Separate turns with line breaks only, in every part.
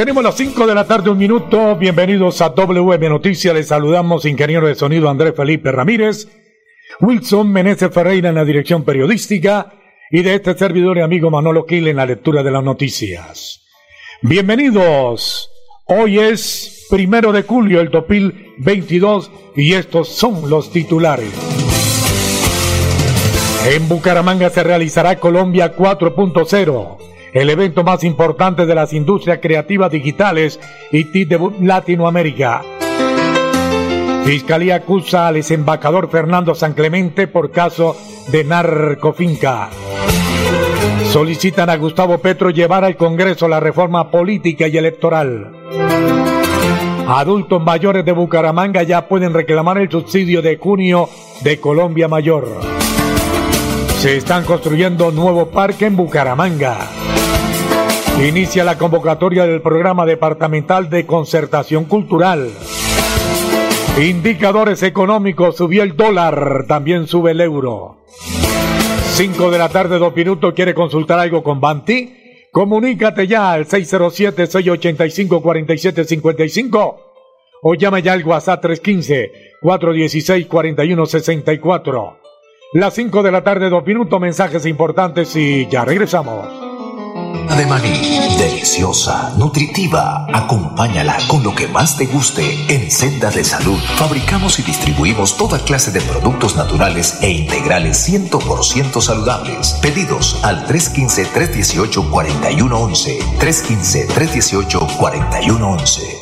Tenemos las 5 de la tarde, un minuto. Bienvenidos a WM Noticias. Les saludamos, ingeniero de sonido Andrés Felipe Ramírez, Wilson Meneses Ferreira en la dirección periodística y de este servidor y amigo Manolo Quil en la lectura de las noticias. Bienvenidos. Hoy es primero de julio el 2022 y estos son los titulares. En Bucaramanga se realizará Colombia 4.0 el evento más importante de las industrias creativas digitales y TIC de Latinoamérica. Fiscalía acusa al desembacador Fernando San Clemente por caso de narcofinca. Solicitan a Gustavo Petro llevar al Congreso la reforma política y electoral. Adultos mayores de Bucaramanga ya pueden reclamar el subsidio de junio de Colombia Mayor. Se están construyendo nuevo parque en Bucaramanga. Inicia la convocatoria del programa departamental de concertación cultural. Indicadores económicos, subió el dólar, también sube el euro. 5 de la tarde, dos minutos, ¿quiere consultar algo con Banti? Comunícate ya al 607-685-4755 o llama ya al WhatsApp 315-416-4164. Las 5 de la tarde, dos minutos, mensajes importantes y ya regresamos
de deliciosa, nutritiva. Acompáñala con lo que más te guste en Senda de Salud. Fabricamos y distribuimos toda clase de productos naturales e integrales 100% saludables. Pedidos al 315-318-4111. 315-318-4111.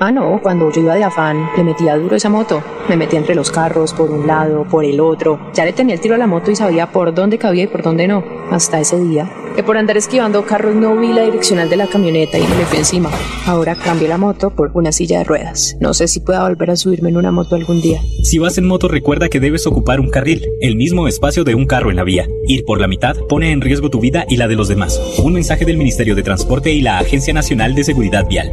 Ah, no, cuando yo iba de afán, le metía duro esa moto. Me metía entre los carros, por un lado, por el otro. Ya le tenía el tiro a la moto y sabía por dónde cabía y por dónde no. Hasta ese día que por andar esquivando carros no vi la direccional de la camioneta y me fui encima. Ahora cambio la moto por una silla de ruedas. No sé si pueda volver a subirme en una moto algún día.
Si vas en moto recuerda que debes ocupar un carril, el mismo espacio de un carro en la vía. Ir por la mitad pone en riesgo tu vida y la de los demás. Un mensaje del Ministerio de Transporte y la Agencia Nacional de Seguridad Vial.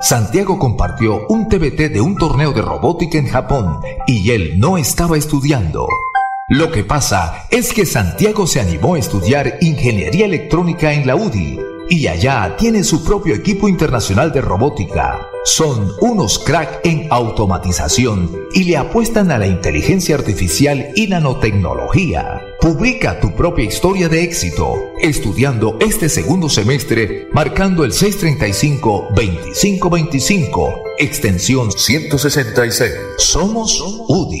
Santiago compartió un TBT de un torneo de robótica en Japón y él no estaba estudiando. Lo que pasa es que Santiago se animó a estudiar ingeniería electrónica en la UDI y allá tiene su propio equipo internacional de robótica. Son unos crack en automatización y le apuestan a la inteligencia artificial y nanotecnología. Publica tu propia historia de éxito estudiando este segundo semestre marcando el 635-2525, extensión 166. Somos UDI.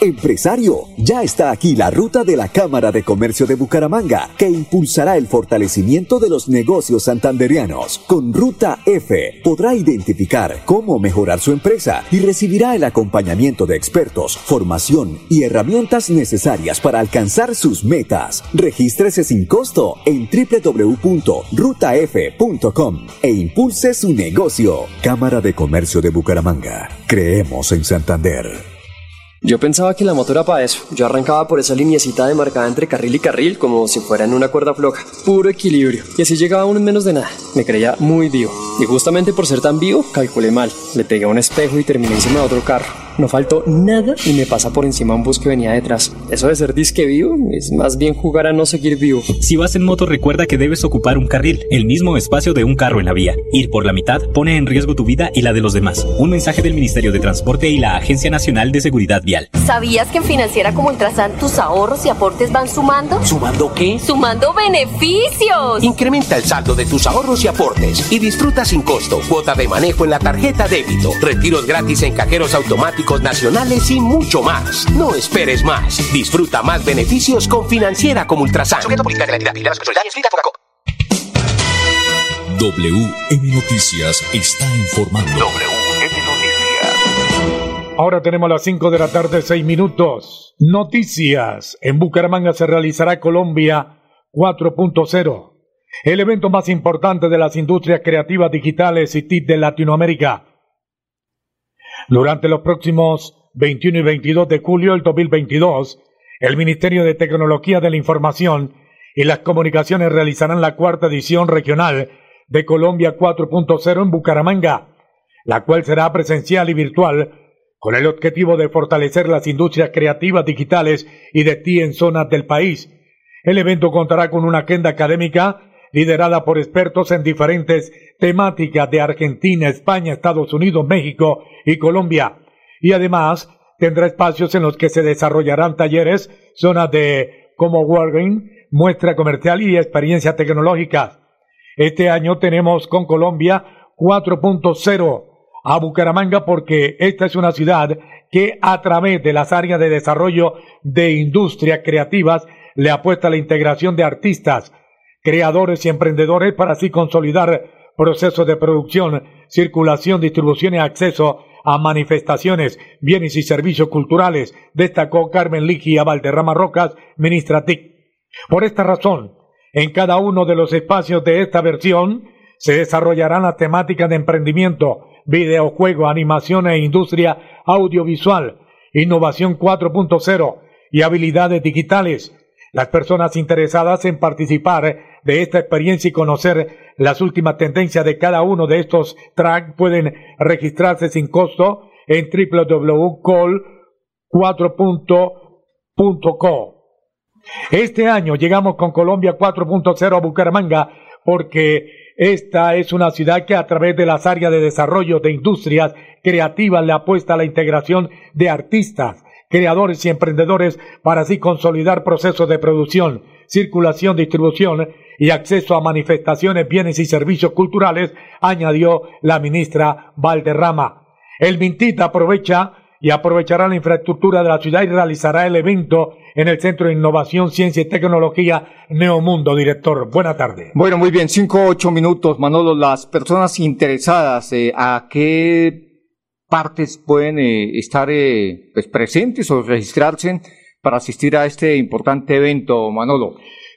Empresario, ya está aquí la ruta de la Cámara de Comercio de Bucaramanga, que impulsará el fortalecimiento de los negocios santanderianos. Con Ruta F podrá identificar cómo mejorar su empresa y recibirá el acompañamiento de expertos, formación y herramientas necesarias para alcanzar sus metas. Regístrese sin costo en www.rutaf.com e impulse su negocio. Cámara de Comercio de Bucaramanga. Creemos en Santander.
Yo pensaba que la moto era para eso. Yo arrancaba por esa lineecita demarcada entre carril y carril como si fuera en una cuerda floja. Puro equilibrio. Y así llegaba uno en menos de nada. Me creía muy vivo. Y justamente por ser tan vivo, calculé mal. Le pegué a un espejo y terminé encima de otro carro. No faltó nada y me pasa por encima un bus que venía detrás. Eso de ser disque vivo es más bien jugar a no seguir vivo.
Si vas en moto recuerda que debes ocupar un carril, el mismo espacio de un carro en la vía. Ir por la mitad pone en riesgo tu vida y la de los demás. Un mensaje del Ministerio de Transporte y la Agencia Nacional de Seguridad Vial.
¿Sabías que en Financiera como Ultrasan tus ahorros y aportes van sumando?
¿Sumando qué?
¡Sumando beneficios!
Incrementa el saldo de tus ahorros y aportes y disfruta sin costo cuota de manejo en la tarjeta débito, retiros gratis en cajeros automáticos nacionales y mucho más. No esperes más. Disfruta más beneficios con Financiera como Ultrasan.
WM Noticias está informando. WM
Noticias. Ahora tenemos las 5 de la tarde, 6 minutos. Noticias. En Bucaramanga se realizará Colombia 4.0, el evento más importante de las industrias creativas digitales y TIC de Latinoamérica. Durante los próximos 21 y 22 de julio del 2022, el Ministerio de Tecnología de la Información y las Comunicaciones realizarán la cuarta edición regional de Colombia 4.0 en Bucaramanga, la cual será presencial y virtual con el objetivo de fortalecer las industrias creativas digitales y de TI en zonas del país. El evento contará con una agenda académica liderada por expertos en diferentes temáticas de Argentina, España, Estados Unidos, México y Colombia. Y además tendrá espacios en los que se desarrollarán talleres, zonas de como working, muestra comercial y experiencia tecnológica. Este año tenemos con Colombia 4.0 a Bucaramanga porque esta es una ciudad que a través de las áreas de desarrollo de industrias creativas le apuesta a la integración de artistas, creadores y emprendedores para así consolidar procesos de producción, circulación, distribución y acceso a manifestaciones, bienes y servicios culturales, destacó Carmen Ligia Valderrama Rocas, ministra TIC. Por esta razón, en cada uno de los espacios de esta versión se desarrollarán las temáticas de emprendimiento, videojuego, animación e industria audiovisual, innovación 4.0 y habilidades digitales. Las personas interesadas en participar de esta experiencia y conocer las últimas tendencias de cada uno de estos tracks pueden registrarse sin costo en www.col4.co. Este año llegamos con Colombia 4.0 a Bucaramanga porque esta es una ciudad que a través de las áreas de desarrollo de industrias creativas le apuesta a la integración de artistas, creadores y emprendedores para así consolidar procesos de producción, circulación, distribución y acceso a manifestaciones, bienes y servicios culturales, añadió la ministra Valderrama. El Mintita aprovecha y aprovechará la infraestructura de la ciudad y realizará el evento en el Centro de Innovación, Ciencia y Tecnología Neomundo. Director, buena tarde.
Bueno, muy bien, cinco, ocho minutos, Manolo. Las personas interesadas, eh, ¿a qué partes pueden eh, estar eh, pues, presentes o registrarse para asistir a este importante evento, Manolo?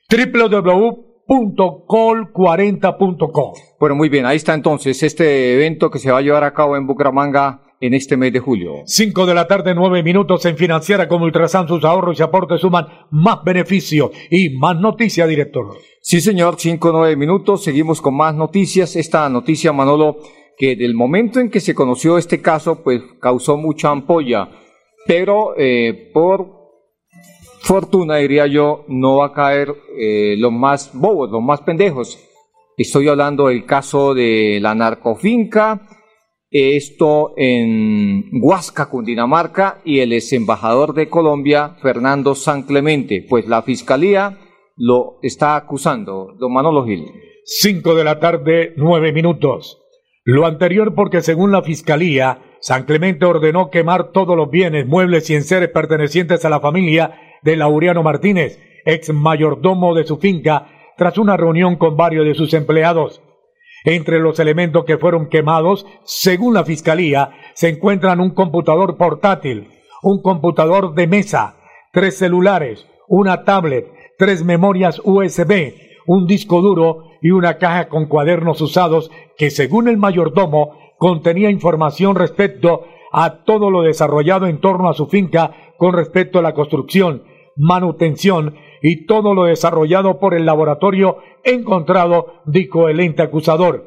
www.col40.com.
Bueno, muy bien, ahí está entonces este evento que se va a llevar a cabo en Bucaramanga en este mes de julio.
Cinco de la tarde, nueve minutos en Financiera con Ultrasan. Sus ahorros y aportes suman más beneficio y más noticia, director.
Sí, señor, cinco, nueve minutos. Seguimos con más noticias. Esta noticia, Manolo, que del momento en que se conoció este caso, pues causó mucha ampolla. Pero eh, por fortuna, diría yo, no va a caer eh, los más bobos, los más pendejos. Estoy hablando del caso de la narcofinca esto en Huasca, Cundinamarca, y el ex embajador de Colombia, Fernando San Clemente, pues la fiscalía lo está acusando, don Manolo Gil.
Cinco de la tarde, nueve minutos. Lo anterior porque según la fiscalía, San Clemente ordenó quemar todos los bienes, muebles y enseres pertenecientes a la familia de Laureano Martínez, ex mayordomo de su finca, tras una reunión con varios de sus empleados. Entre los elementos que fueron quemados, según la Fiscalía, se encuentran un computador portátil, un computador de mesa, tres celulares, una tablet, tres memorias USB, un disco duro y una caja con cuadernos usados que, según el mayordomo, contenía información respecto a todo lo desarrollado en torno a su finca con respecto a la construcción, manutención y todo lo desarrollado por el laboratorio encontrado, dijo el ente acusador.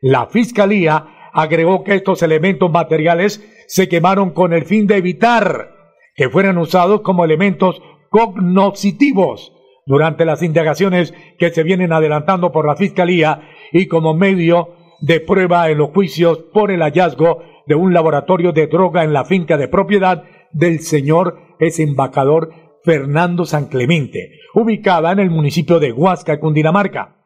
La Fiscalía agregó que estos elementos materiales se quemaron con el fin de evitar que fueran usados como elementos cognoscitivos durante las indagaciones que se vienen adelantando por la Fiscalía y como medio de prueba en los juicios por el hallazgo de un laboratorio de droga en la finca de propiedad del señor embajador Fernando San Clemente, ubicada en el municipio de Huasca, Cundinamarca.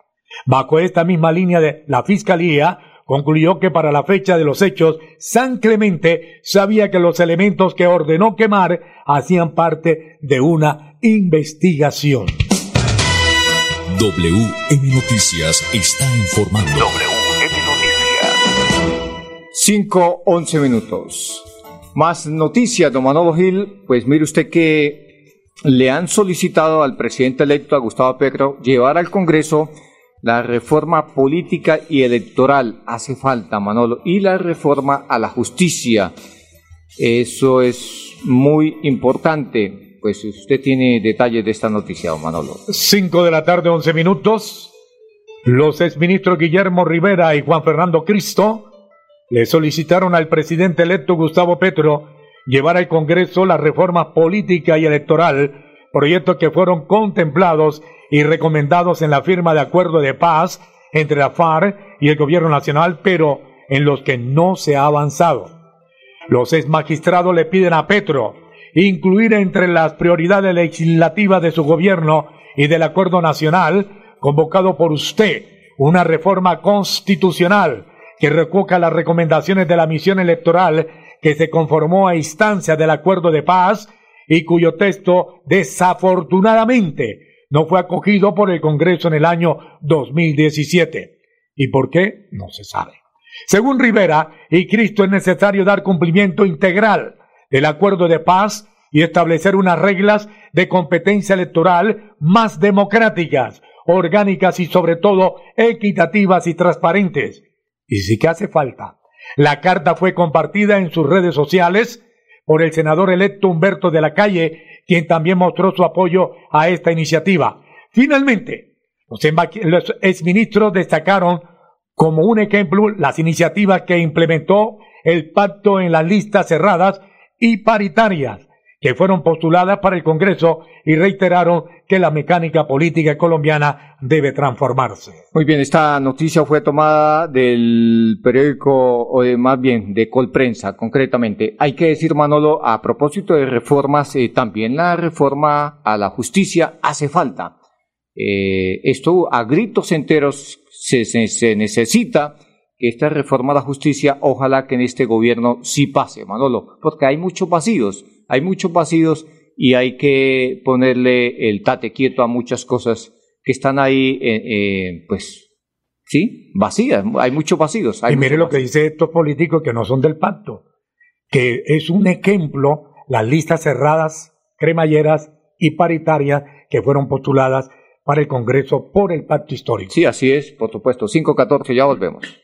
Bajo esta misma línea de la Fiscalía, concluyó que para la fecha de los hechos, San Clemente sabía que los elementos que ordenó quemar hacían parte de una investigación.
WM Noticias está informando. WM
Noticias. 5, 11 minutos. Más noticias, don Manolo Gil. Pues mire usted que le han solicitado al presidente electo, a Gustavo Petro, llevar al Congreso la reforma política y electoral hace falta, Manolo, y la reforma a la justicia. Eso es muy importante. Pues usted tiene detalles de esta noticia, Manolo.
Cinco de la tarde, once minutos. Los exministros Guillermo Rivera y Juan Fernando Cristo le solicitaron al presidente electo Gustavo Petro llevar al Congreso la reforma política y electoral, proyectos que fueron contemplados y recomendados en la firma de acuerdo de paz entre la FARC y el gobierno nacional, pero en los que no se ha avanzado. Los ex magistrados le piden a Petro incluir entre las prioridades legislativas de su gobierno y del acuerdo nacional convocado por usted una reforma constitucional que recoja las recomendaciones de la misión electoral que se conformó a instancia del acuerdo de paz y cuyo texto desafortunadamente no fue acogido por el Congreso en el año 2017. ¿Y por qué? No se sabe. Según Rivera y Cristo es necesario dar cumplimiento integral del acuerdo de paz y establecer unas reglas de competencia electoral más democráticas, orgánicas y sobre todo equitativas y transparentes. Y sí que hace falta. La carta fue compartida en sus redes sociales por el senador electo Humberto de la Calle quien también mostró su apoyo a esta iniciativa. Finalmente, los exministros destacaron como un ejemplo las iniciativas que implementó el pacto en las listas cerradas y paritarias que fueron postuladas para el Congreso y reiteraron que la mecánica política colombiana debe transformarse.
Muy bien, esta noticia fue tomada del periódico, o más bien de Colprensa, concretamente. Hay que decir, Manolo, a propósito de reformas, eh, también la reforma a la justicia hace falta. Eh, esto a gritos enteros se, se necesita que esta reforma a la justicia, ojalá que en este gobierno sí pase, Manolo, porque hay muchos vacíos hay muchos vacíos y hay que ponerle el tate quieto a muchas cosas que están ahí, eh, eh, pues, sí, vacías, hay muchos vacíos.
y mire lo que dice estos políticos que no son del pacto, que es un ejemplo las listas cerradas, cremalleras y paritarias que fueron postuladas para el Congreso por el pacto histórico.
Sí, así es, por supuesto. 5.14, ya volvemos.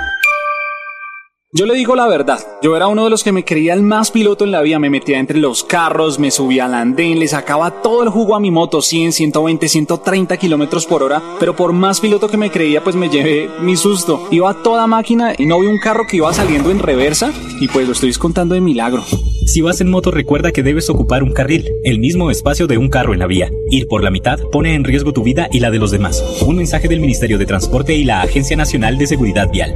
Yo le digo la verdad, yo era uno de los que me creía el más piloto en la vida, me metía entre los carros, me subía al andén, le sacaba todo el jugo a mi moto, 100, 120, 130 kilómetros por hora, pero por más piloto que me creía, pues me llevé mi susto. Iba a toda máquina y no vi un carro que iba saliendo en reversa y pues lo estoy contando de milagro.
Si vas en moto, recuerda que debes ocupar un carril, el mismo espacio de un carro en la vía. Ir por la mitad pone en riesgo tu vida y la de los demás. Un mensaje del Ministerio de Transporte y la Agencia Nacional de Seguridad Vial.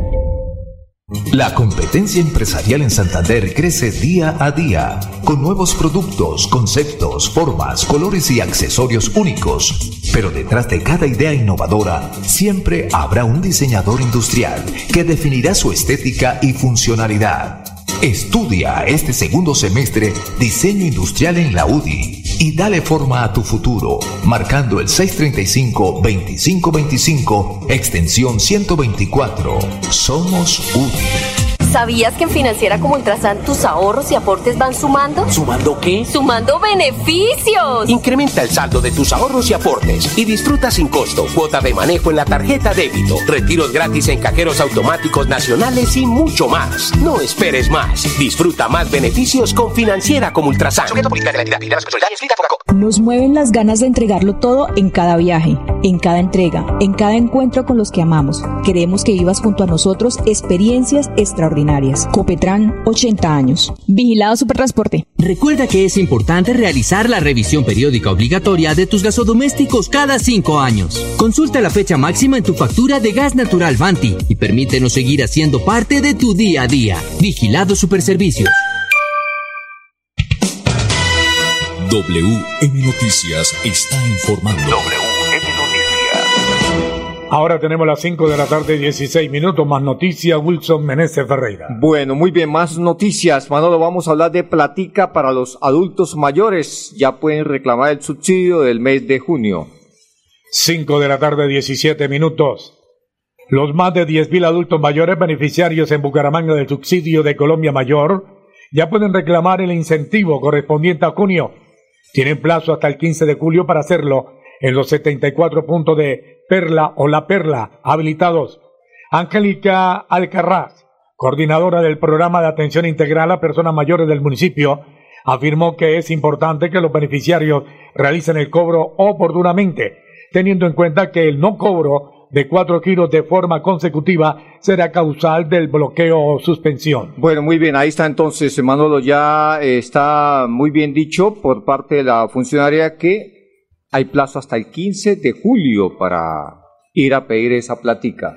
La competencia empresarial en Santander crece día a día, con nuevos productos, conceptos, formas, colores y accesorios únicos. Pero detrás de cada idea innovadora, siempre habrá un diseñador industrial que definirá su estética y funcionalidad. Estudia este segundo semestre diseño industrial en la UDI y dale forma a tu futuro, marcando el 635-2525, extensión 124. Somos útiles.
¿Sabías que en Financiera como Ultrasan tus ahorros y aportes van sumando?
¿Sumando qué?
¡Sumando beneficios!
Incrementa el saldo de tus ahorros y aportes y disfruta sin costo cuota de manejo en la tarjeta débito, retiros gratis en cajeros automáticos nacionales y mucho más. No esperes más. Disfruta más beneficios con Financiera como Ultrasan.
Nos mueven las ganas de entregarlo todo en cada viaje, en cada entrega, en cada encuentro con los que amamos. Queremos que vivas junto a nosotros experiencias extraordinarias Copetran, 80 años. Vigilado Supertransporte.
Recuerda que es importante realizar la revisión periódica obligatoria de tus gasodomésticos cada 5 años. Consulta la fecha máxima en tu factura de gas natural Vanti y permítenos seguir haciendo parte de tu día a día. Vigilado Superservicios.
WM Noticias está informando.
Ahora tenemos las 5 de la tarde, 16 minutos, más noticias, Wilson Meneses Ferreira.
Bueno, muy bien, más noticias. Manolo, vamos a hablar de platica para los adultos mayores. Ya pueden reclamar el subsidio del mes de junio.
5 de la tarde, 17 minutos. Los más de 10.000 adultos mayores beneficiarios en Bucaramanga del subsidio de Colombia Mayor ya pueden reclamar el incentivo correspondiente a junio. Tienen plazo hasta el 15 de julio para hacerlo en los 74 puntos de Perla o La Perla habilitados. Angélica Alcarraz, coordinadora del programa de atención integral a personas mayores del municipio, afirmó que es importante que los beneficiarios realicen el cobro oportunamente, teniendo en cuenta que el no cobro de cuatro giros de forma consecutiva será causal del bloqueo o suspensión.
Bueno, muy bien, ahí está entonces, Manolo, ya está muy bien dicho por parte de la funcionaria que hay plazo hasta el 15 de julio para ir a pedir esa platica.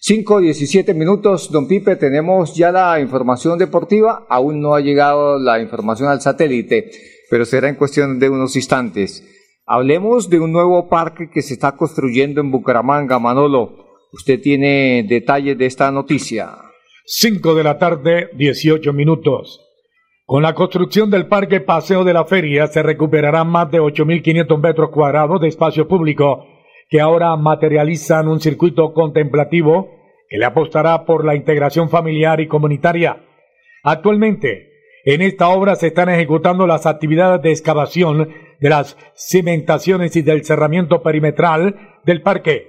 5, 17 minutos, don Pipe, tenemos ya la información deportiva, aún no ha llegado la información al satélite, pero será en cuestión de unos instantes. Hablemos de un nuevo parque que se está construyendo en Bucaramanga, Manolo. Usted tiene detalles de esta noticia.
5 de la tarde, 18 minutos. Con la construcción del Parque Paseo de la Feria se recuperarán más de 8.500 metros cuadrados de espacio público que ahora materializan un circuito contemplativo que le apostará por la integración familiar y comunitaria. Actualmente, en esta obra se están ejecutando las actividades de excavación de las cimentaciones y del cerramiento perimetral del parque.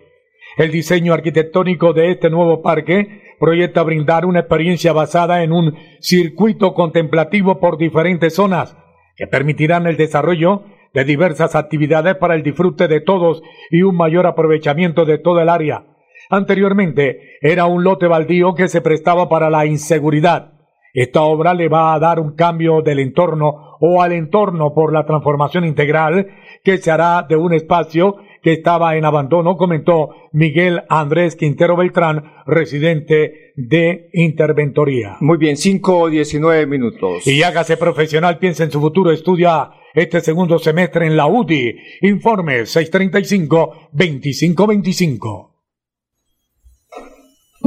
El diseño arquitectónico de este nuevo parque proyecta brindar una experiencia basada en un circuito contemplativo por diferentes zonas que permitirán el desarrollo de diversas actividades para el disfrute de todos y un mayor aprovechamiento de toda el área. Anteriormente era un lote baldío que se prestaba para la inseguridad. Esta obra le va a dar un cambio del entorno o al entorno por la transformación integral que se hará de un espacio que estaba en abandono, comentó Miguel Andrés Quintero Beltrán, residente de Interventoría.
Muy bien, 5 o 19 minutos.
Y hágase profesional, piensa en su futuro, estudia este segundo semestre en la UDI. Informe 635-2525.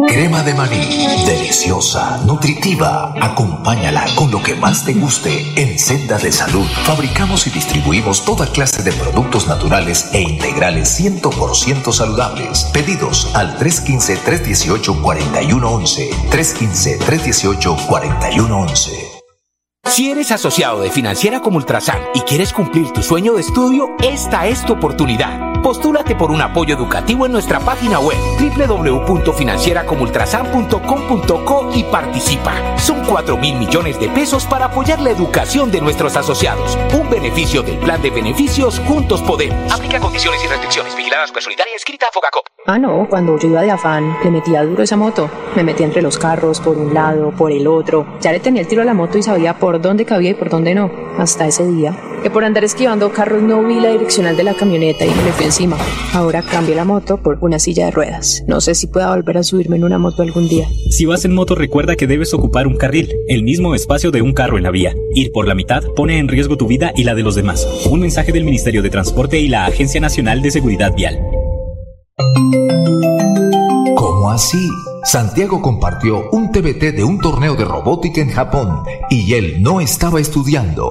Crema de maní, deliciosa, nutritiva. Acompáñala con lo que más te guste. En Senda de Salud fabricamos y distribuimos toda clase de productos naturales e integrales 100% saludables. Pedidos al 315-318-4111. 315-318-4111.
Si eres asociado de Financiera como Ultrasan y quieres cumplir tu sueño de estudio, esta es tu oportunidad. Postúlate por un apoyo educativo en nuestra página web www.financieracomultrasan.com.co y participa. Son 4 mil millones de pesos para apoyar la educación de nuestros asociados. Un beneficio del plan de beneficios Juntos Podemos. Aplica condiciones y restricciones. Vigilada Solidaria escrita a.
Ah, no, cuando yo iba de afán, le metía duro esa moto. Me metía entre los carros, por un lado, por el otro. Ya le tenía el tiro a la moto y sabía por dónde cabía y por dónde no. Hasta ese día que por andar esquivando carros no vi la direccional de la camioneta y me fui encima. Ahora cambio la moto por una silla de ruedas. No sé si pueda volver a subirme en una moto algún día.
Si vas en moto recuerda que debes ocupar un carril, el mismo espacio de un carro en la vía. Ir por la mitad pone en riesgo tu vida y la de los demás. Un mensaje del Ministerio de Transporte y la Agencia Nacional de Seguridad Vial.
¿Cómo así? Santiago compartió un TBT de un torneo de robótica en Japón y él no estaba estudiando.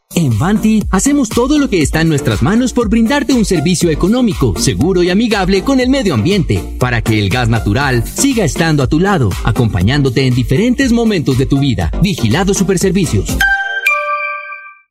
En Vanti hacemos todo lo que está en nuestras manos por brindarte un servicio económico, seguro y amigable con el medio ambiente, para que el gas natural siga estando a tu lado, acompañándote en diferentes momentos de tu vida. Vigilado Superservicios.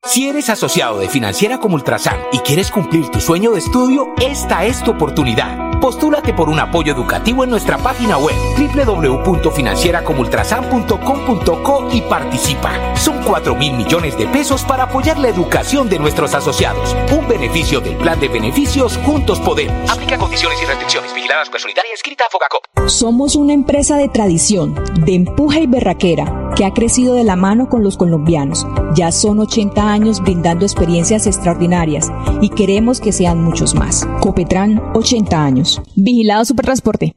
Si eres asociado de Financiera como Ultrasan y quieres cumplir tu sueño de estudio, esta es tu oportunidad. Postúlate por un apoyo educativo en nuestra página web www.financieracomultrasan.com.co y participa. Son 4 mil millones de pesos para apoyar la educación de nuestros asociados. Un beneficio del plan de beneficios Juntos Podemos. Aplica condiciones y restricciones. Vigilada Supersolidaria escrita a Fogacop.
Somos una empresa de tradición, de empuje y berraquera, que ha crecido de la mano con los colombianos. Ya son 80 años brindando experiencias extraordinarias y queremos que sean muchos más. Copetran, 80 años. Vigilado Supertransporte.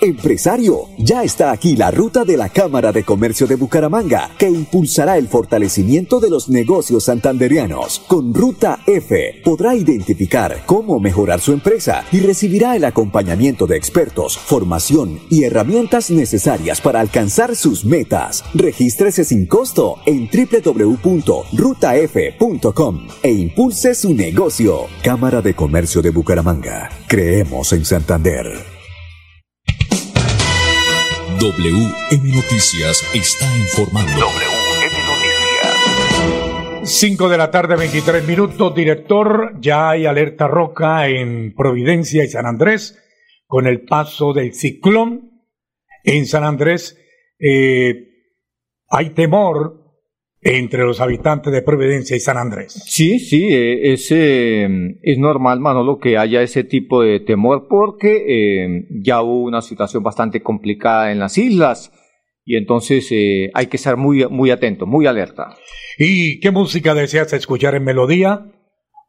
Empresario, ya está aquí la ruta de la Cámara de Comercio de Bucaramanga, que impulsará el fortalecimiento de los negocios santanderianos. Con Ruta F podrá identificar cómo mejorar su empresa y recibirá el acompañamiento de expertos, formación y herramientas necesarias para alcanzar sus metas. Regístrese sin costo en www.rutaf.com e impulse su negocio. Cámara de Comercio de Bucaramanga. Creemos en Santander.
WM Noticias está informando.
WM Noticias. 5 de la tarde, 23 minutos. Director, ya hay alerta roca en Providencia y San Andrés con el paso del ciclón. En San Andrés eh, hay temor entre los habitantes de Providencia y San Andrés.
Sí, sí, eh, es, eh, es normal, Manolo, que haya ese tipo de temor porque eh, ya hubo una situación bastante complicada en las islas y entonces hay que estar muy, muy atento, muy alerta.
¿Y qué música deseas escuchar en melodía?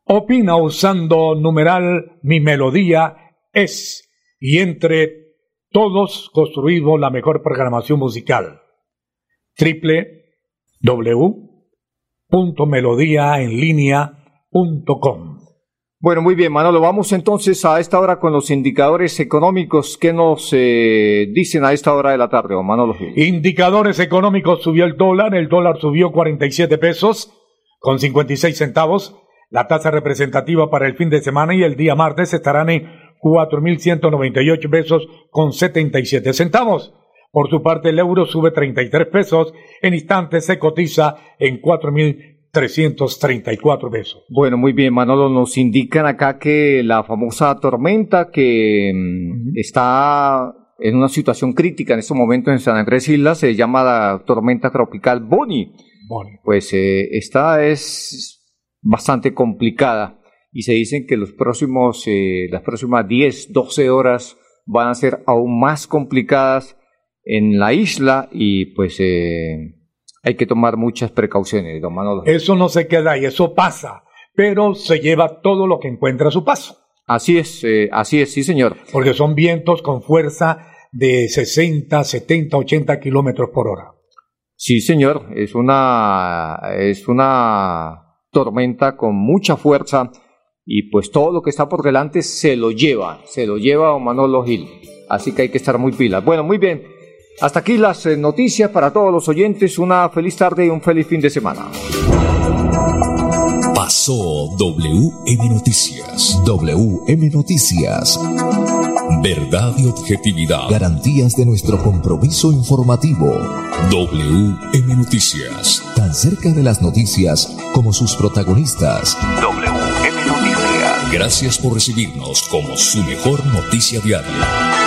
Opina usando numeral mi melodía es y entre todos construimos la mejor programación musical. Triple www.melodiaenlinea.com.
Bueno, muy bien, Manolo. Vamos entonces a esta hora con los indicadores económicos. ¿Qué nos eh, dicen a esta hora de la tarde, Manolo?
Indicadores económicos subió el dólar. El dólar subió 47 pesos con 56 centavos. La tasa representativa para el fin de semana y el día martes estarán en 4.198 pesos con 77 centavos. Por su parte, el euro sube 33 pesos, en instantes se cotiza en 4.334 pesos.
Bueno, muy bien, Manolo, nos indican acá que la famosa tormenta que mm, está en una situación crítica en este momento en San Andrés Islas se llama la tormenta tropical Bonnie.
Bonnie.
Pues eh, esta es bastante complicada y se dicen que los próximos, eh, las próximas 10, 12 horas van a ser aún más complicadas en la isla y pues eh, hay que tomar muchas precauciones, don Manolo.
Eso no se queda ahí, eso pasa, pero se lleva todo lo que encuentra a su paso.
Así es, eh, así es, sí señor.
Porque son vientos con fuerza de 60, 70, 80 kilómetros por hora.
Sí señor, es una, es una tormenta con mucha fuerza y pues todo lo que está por delante se lo lleva, se lo lleva don Manolo Gil. Así que hay que estar muy pilas. Bueno, muy bien. Hasta aquí las eh, noticias para todos los oyentes. Una feliz tarde y un feliz fin de semana.
Pasó WM Noticias.
WM Noticias.
Verdad y objetividad.
Garantías de nuestro compromiso informativo.
WM Noticias.
Tan cerca de las noticias como sus protagonistas.
WM Noticias. Gracias por recibirnos como su mejor noticia diaria.